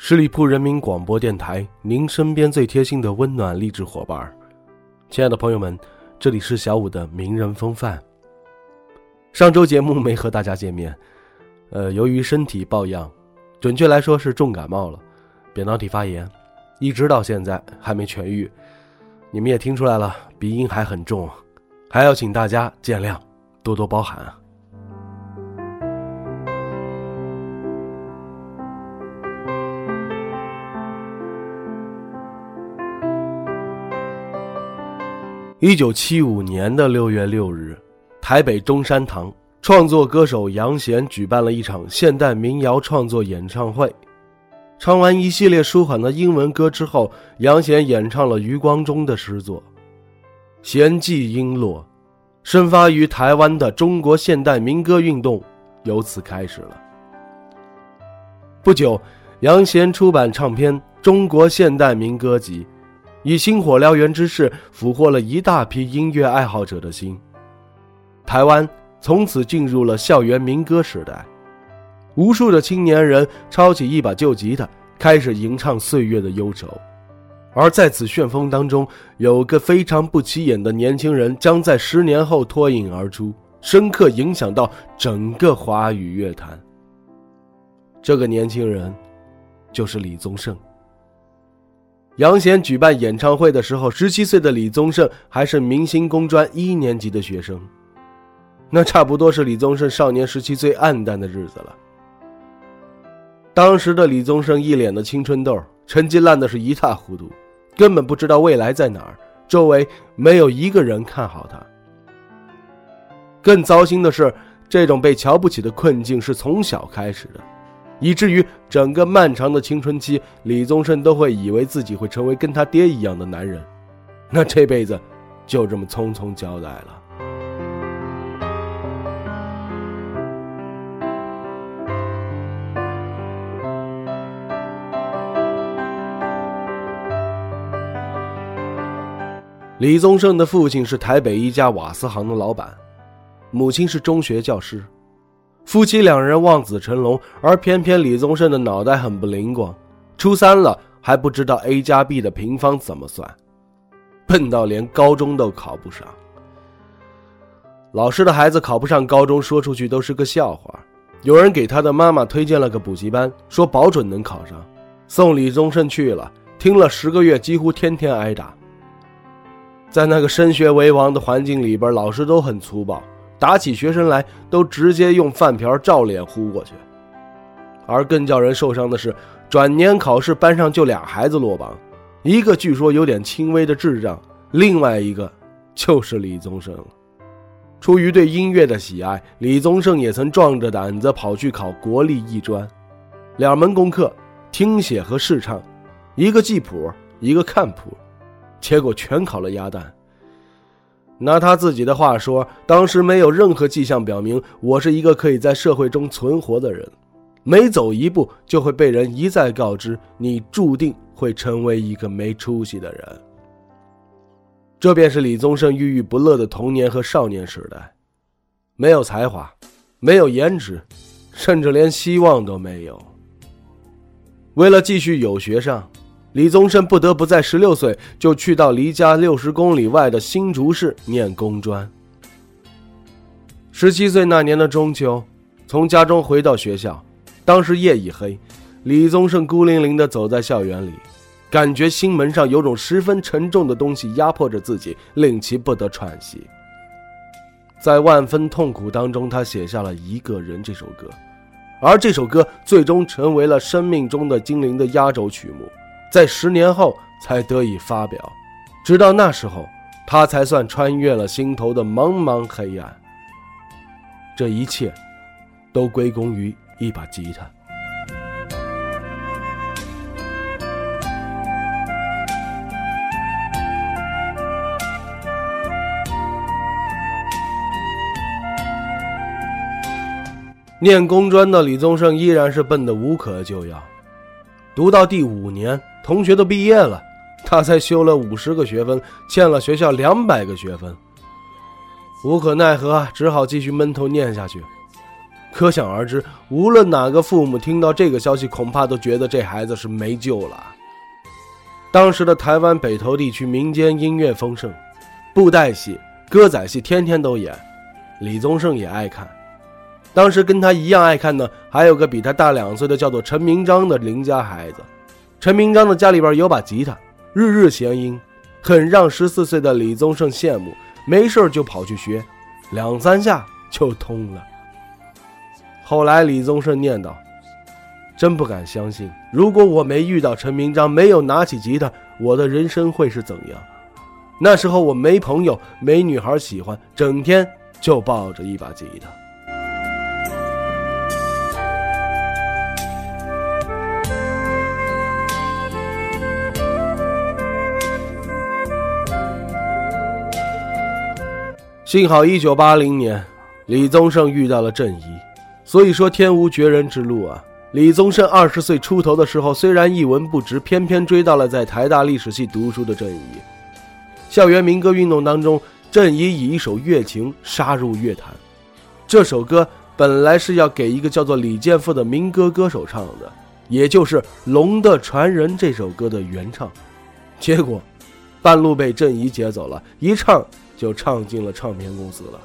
十里铺人民广播电台，您身边最贴心的温暖励志伙伴。亲爱的朋友们，这里是小五的名人风范。上周节目没和大家见面，呃，由于身体抱恙，准确来说是重感冒了，扁桃体发炎，一直到现在还没痊愈。你们也听出来了，鼻音还很重，还要请大家见谅，多多包涵啊一九七五年的六月六日，台北中山堂，创作歌手杨贤举办了一场现代民谣创作演唱会。唱完一系列舒缓的英文歌之后，杨贤演唱了余光中的诗作《弦寄璎珞》，生发于台湾的中国现代民歌运动由此开始了。不久，杨贤出版唱片《中国现代民歌集》。以星火燎原之势俘获了一大批音乐爱好者的心，台湾从此进入了校园民歌时代，无数的青年人抄起一把旧吉他，开始吟唱岁月的忧愁，而在此旋风当中，有个非常不起眼的年轻人将在十年后脱颖而出，深刻影响到整个华语乐坛。这个年轻人，就是李宗盛。杨贤举办演唱会的时候，十七岁的李宗盛还是明星工专一年级的学生，那差不多是李宗盛少年时期最暗淡的日子了。当时的李宗盛一脸的青春痘，成绩烂的是一塌糊涂，根本不知道未来在哪儿，周围没有一个人看好他。更糟心的是，这种被瞧不起的困境是从小开始的。以至于整个漫长的青春期，李宗盛都会以为自己会成为跟他爹一样的男人，那这辈子就这么匆匆交代了。李宗盛的父亲是台北一家瓦斯行的老板，母亲是中学教师。夫妻两人望子成龙，而偏偏李宗盛的脑袋很不灵光，初三了还不知道 a 加 b 的平方怎么算，笨到连高中都考不上。老师的孩子考不上高中，说出去都是个笑话。有人给他的妈妈推荐了个补习班，说保准能考上。送李宗盛去了，听了十个月，几乎天天挨打。在那个升学为王的环境里边，老师都很粗暴。打起学生来，都直接用饭瓢照脸呼过去。而更叫人受伤的是，转年考试班上就俩孩子落榜，一个据说有点轻微的智障，另外一个就是李宗盛。出于对音乐的喜爱，李宗盛也曾壮着胆子跑去考国立艺专，两门功课，听写和试唱，一个记谱，一个看谱，结果全考了鸭蛋。拿他自己的话说，当时没有任何迹象表明我是一个可以在社会中存活的人，每走一步就会被人一再告知你注定会成为一个没出息的人。这便是李宗盛郁郁不乐的童年和少年时代，没有才华，没有颜值，甚至连希望都没有。为了继续有学上。李宗盛不得不在十六岁就去到离家六十公里外的新竹市念工专。十七岁那年的中秋，从家中回到学校，当时夜已黑，李宗盛孤零零地走在校园里，感觉心门上有种十分沉重的东西压迫着自己，令其不得喘息。在万分痛苦当中，他写下了一个人这首歌，而这首歌最终成为了生命中的精灵的压轴曲目。在十年后才得以发表，直到那时候，他才算穿越了心头的茫茫黑暗。这一切都归功于一把吉他。念工专的李宗盛依然是笨的无可救药。读到第五年，同学都毕业了，他才修了五十个学分，欠了学校两百个学分。无可奈何，只好继续闷头念下去。可想而知，无论哪个父母听到这个消息，恐怕都觉得这孩子是没救了。当时的台湾北投地区民间音乐丰盛，布袋戏、歌仔戏天天都演，李宗盛也爱看。当时跟他一样爱看的，还有个比他大两岁的叫做陈明章的邻家孩子。陈明章的家里边有把吉他，日日弦音，很让十四岁的李宗盛羡慕，没事就跑去学，两三下就通了。后来李宗盛念叨：“真不敢相信，如果我没遇到陈明章，没有拿起吉他，我的人生会是怎样？那时候我没朋友，没女孩喜欢，整天就抱着一把吉他。”幸好一九八零年，李宗盛遇到了郑怡。所以说天无绝人之路啊！李宗盛二十岁出头的时候，虽然一文不值，偏偏追到了在台大历史系读书的郑怡。校园民歌运动当中，郑怡以一首《月情》杀入乐坛。这首歌本来是要给一个叫做李健富的民歌歌手唱的，也就是《龙的传人》这首歌的原唱。结果，半路被郑怡接走了，一唱就唱进了唱片公司了。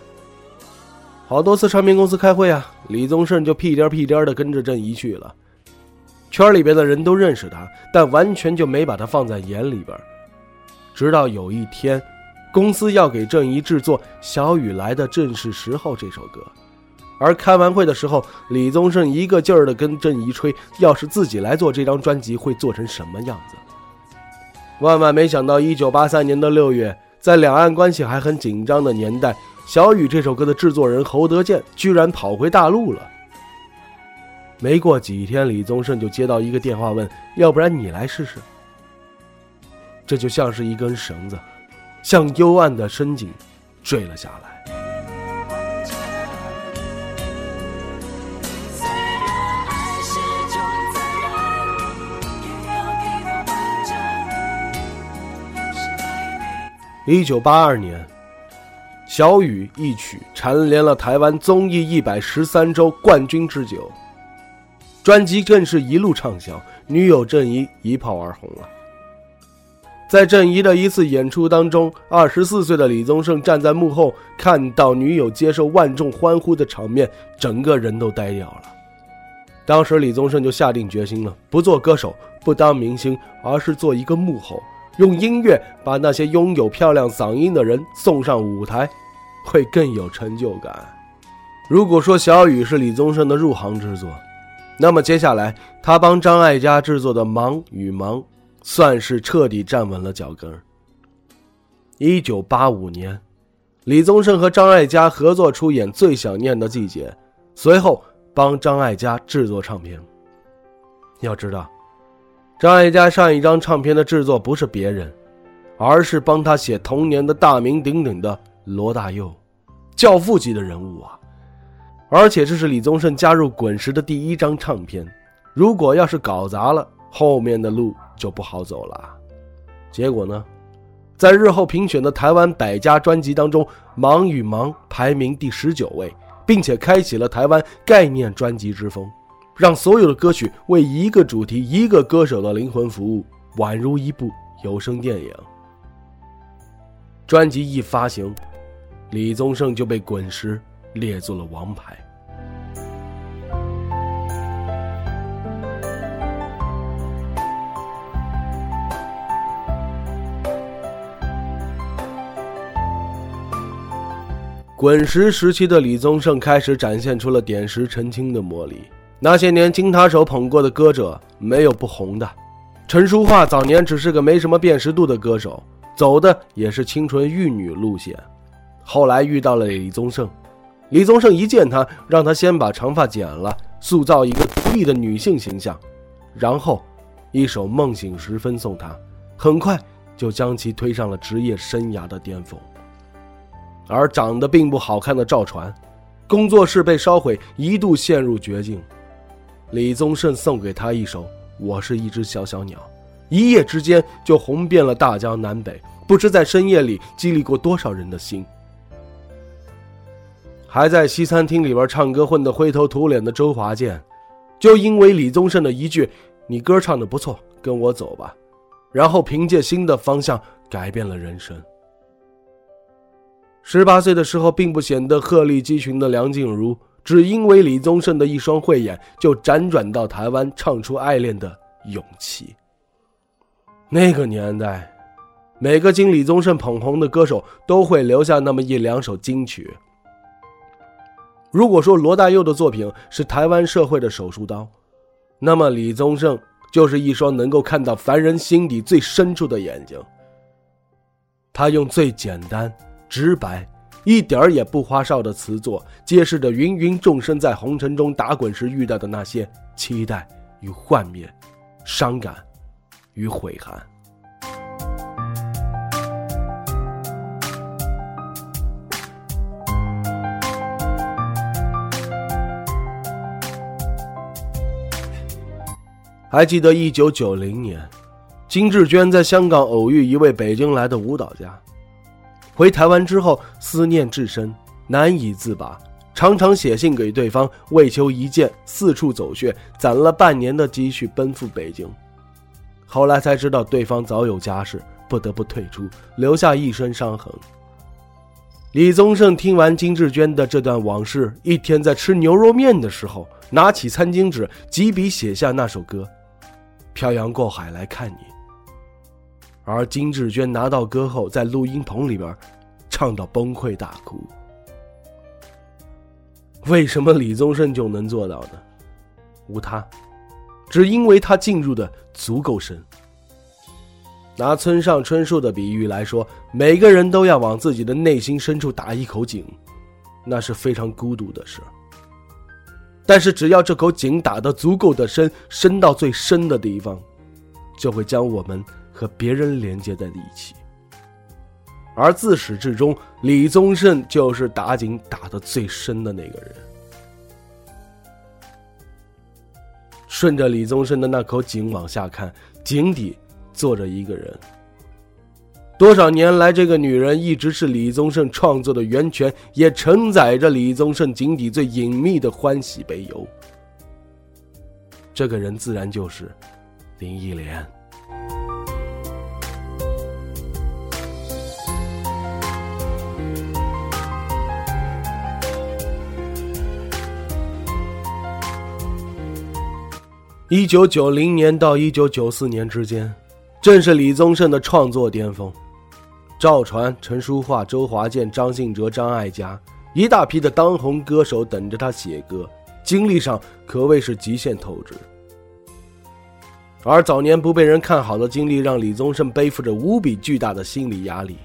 好多次唱片公司开会啊，李宗盛就屁颠屁颠的跟着郑怡去了。圈里边的人都认识他，但完全就没把他放在眼里边。直到有一天，公司要给郑怡制作《小雨来的正是时候》这首歌，而开完会的时候，李宗盛一个劲儿的跟郑怡吹，要是自己来做这张专辑，会做成什么样子？万万没想到，一九八三年的六月，在两岸关系还很紧张的年代。小雨这首歌的制作人侯德健居然跑回大陆了。没过几天，李宗盛就接到一个电话，问：“要不然你来试试？”这就像是一根绳子，向幽暗的深井坠了下来。一九八二年。小雨一曲蝉联了台湾综艺一百十三周冠军之久，专辑更是一路畅销，女友郑怡一炮而红了。在郑怡的一次演出当中，二十四岁的李宗盛站在幕后，看到女友接受万众欢呼的场面，整个人都呆掉了。当时李宗盛就下定决心了，不做歌手，不当明星，而是做一个幕后，用音乐把那些拥有漂亮嗓音的人送上舞台。会更有成就感。如果说小雨是李宗盛的入行之作，那么接下来他帮张艾嘉制作的《忙与忙》，算是彻底站稳了脚跟。一九八五年，李宗盛和张艾嘉合作出演《最想念的季节》，随后帮张艾嘉制作唱片。要知道，张艾嘉上一张唱片的制作不是别人，而是帮他写《童年》的大名鼎鼎的。罗大佑，教父级的人物啊！而且这是李宗盛加入滚石的第一张唱片，如果要是搞砸了，后面的路就不好走了。结果呢，在日后评选的台湾百家专辑当中，《忙与忙》排名第十九位，并且开启了台湾概念专辑之风，让所有的歌曲为一个主题、一个歌手的灵魂服务，宛如一部有声电影。专辑一发行。李宗盛就被滚石列作了王牌。滚石时期的李宗盛开始展现出了点石成金的魔力。那些年经他手捧过的歌者，没有不红的。陈淑桦早年只是个没什么辨识度的歌手，走的也是清纯玉女路线。后来遇到了李宗盛，李宗盛一见他，让他先把长发剪了，塑造一个独立的女性形象，然后一首《梦醒时分》送他，很快就将其推上了职业生涯的巅峰。而长得并不好看的赵传，工作室被烧毁，一度陷入绝境。李宗盛送给他一首《我是一只小小鸟》，一夜之间就红遍了大江南北，不知在深夜里激励过多少人的心。还在西餐厅里边唱歌混得灰头土脸的周华健，就因为李宗盛的一句“你歌唱的不错，跟我走吧”，然后凭借新的方向改变了人生。十八岁的时候并不显得鹤立鸡群的梁静茹，只因为李宗盛的一双慧眼，就辗转到台湾唱出《爱恋》的勇气。那个年代，每个经李宗盛捧红的歌手都会留下那么一两首金曲。如果说罗大佑的作品是台湾社会的手术刀，那么李宗盛就是一双能够看到凡人心底最深处的眼睛。他用最简单、直白、一点儿也不花哨的词作，揭示着芸芸众生在红尘中打滚时遇到的那些期待与幻灭、伤感与悔恨。还记得一九九零年，金志娟在香港偶遇一位北京来的舞蹈家，回台湾之后思念至深，难以自拔，常常写信给对方为求一见，四处走穴，攒了半年的积蓄奔赴北京。后来才知道对方早有家室，不得不退出，留下一身伤痕。李宗盛听完金志娟的这段往事，一天在吃牛肉面的时候，拿起餐巾纸，几笔写下那首歌。漂洋过海来看你，而金志娟拿到歌后，在录音棚里边唱到崩溃大哭。为什么李宗盛就能做到呢？无他，只因为他进入的足够深。拿村上春树的比喻来说，每个人都要往自己的内心深处打一口井，那是非常孤独的事。但是，只要这口井打得足够的深，深到最深的地方，就会将我们和别人连接在一起。而自始至终，李宗盛就是打井打得最深的那个人。顺着李宗盛的那口井往下看，井底坐着一个人。多少年来，这个女人一直是李宗盛创作的源泉，也承载着李宗盛井底最隐秘的欢喜悲忧。这个人自然就是林忆莲。一九九零年到一九九四年之间，正是李宗盛的创作巅峰。赵传、陈淑桦、周华健、张信哲、张艾嘉，一大批的当红歌手等着他写歌，精力上可谓是极限透支。而早年不被人看好的经历，让李宗盛背负着无比巨大的心理压力，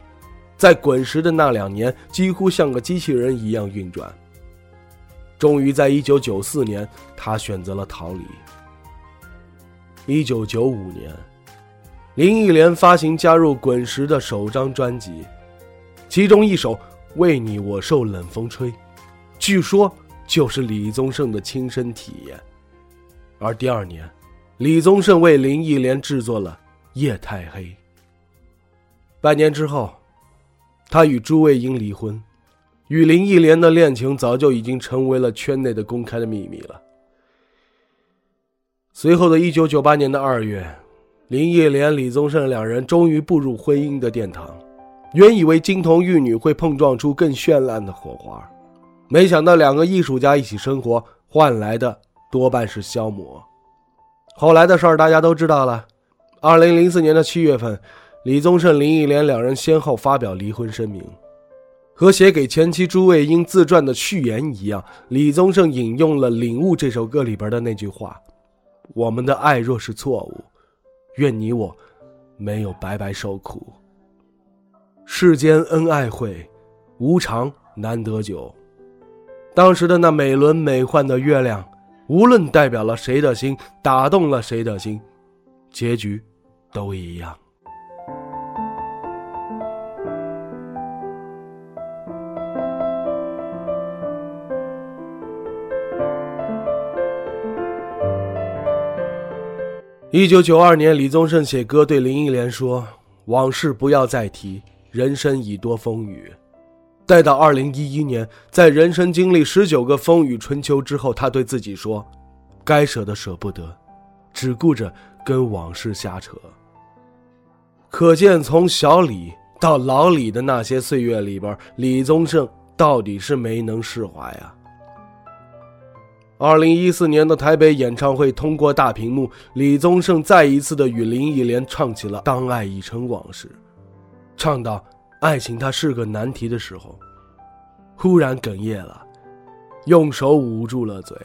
在滚石的那两年，几乎像个机器人一样运转。终于在一九九四年，他选择了逃离。一九九五年。林忆莲发行加入滚石的首张专辑，其中一首《为你我受冷风吹》，据说就是李宗盛的亲身体验。而第二年，李宗盛为林忆莲制作了《夜太黑》。半年之后，他与朱卫英离婚，与林忆莲的恋情早就已经成为了圈内的公开的秘密了。随后的一九九八年的二月。林忆莲、李宗盛两人终于步入婚姻的殿堂，原以为金童玉女会碰撞出更绚烂的火花，没想到两个艺术家一起生活换来的多半是消磨。后来的事儿大家都知道了。二零零四年的七月份，李宗盛、林忆莲两人先后发表离婚声明，和写给前妻朱卫英自传的序言一样，李宗盛引用了《领悟》这首歌里边的那句话：“我们的爱若是错误。”愿你我没有白白受苦。世间恩爱会，无常难得久。当时的那美轮美奂的月亮，无论代表了谁的心，打动了谁的心，结局都一样。一九九二年，李宗盛写歌对林忆莲说：“往事不要再提，人生已多风雨。”待到二零一一年，在人生经历十九个风雨春秋之后，他对自己说：“该舍的舍不得，只顾着跟往事瞎扯。”可见，从小李到老李的那些岁月里边，李宗盛到底是没能释怀啊。二零一四年的台北演唱会通过大屏幕，李宗盛再一次的与林忆莲唱起了《当爱已成往事》，唱到爱情它是个难题的时候，忽然哽咽了，用手捂住了嘴。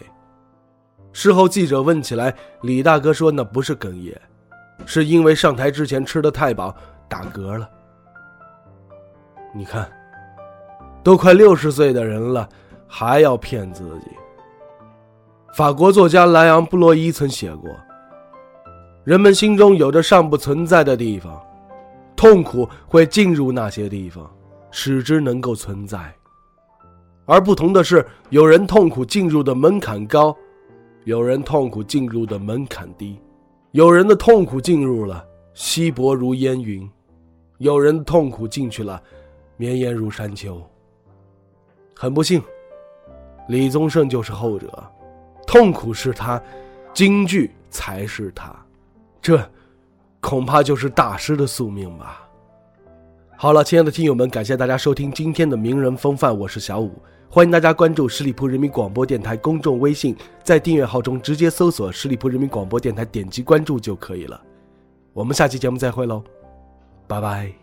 事后记者问起来，李大哥说那不是哽咽。是因为上台之前吃的太饱，打嗝了。你看，都快六十岁的人了，还要骗自己。法国作家莱昂·布洛伊曾写过：“人们心中有着尚不存在的地方，痛苦会进入那些地方，使之能够存在。而不同的是，有人痛苦进入的门槛高，有人痛苦进入的门槛低。”有人的痛苦进入了，稀薄如烟云；有人的痛苦进去了，绵延如山丘。很不幸，李宗盛就是后者，痛苦是他，京剧才是他，这恐怕就是大师的宿命吧。好了，亲爱的听友们，感谢大家收听今天的名人风范，我是小五。欢迎大家关注十里铺人民广播电台公众微信，在订阅号中直接搜索“十里铺人民广播电台”，点击关注就可以了。我们下期节目再会喽，拜拜。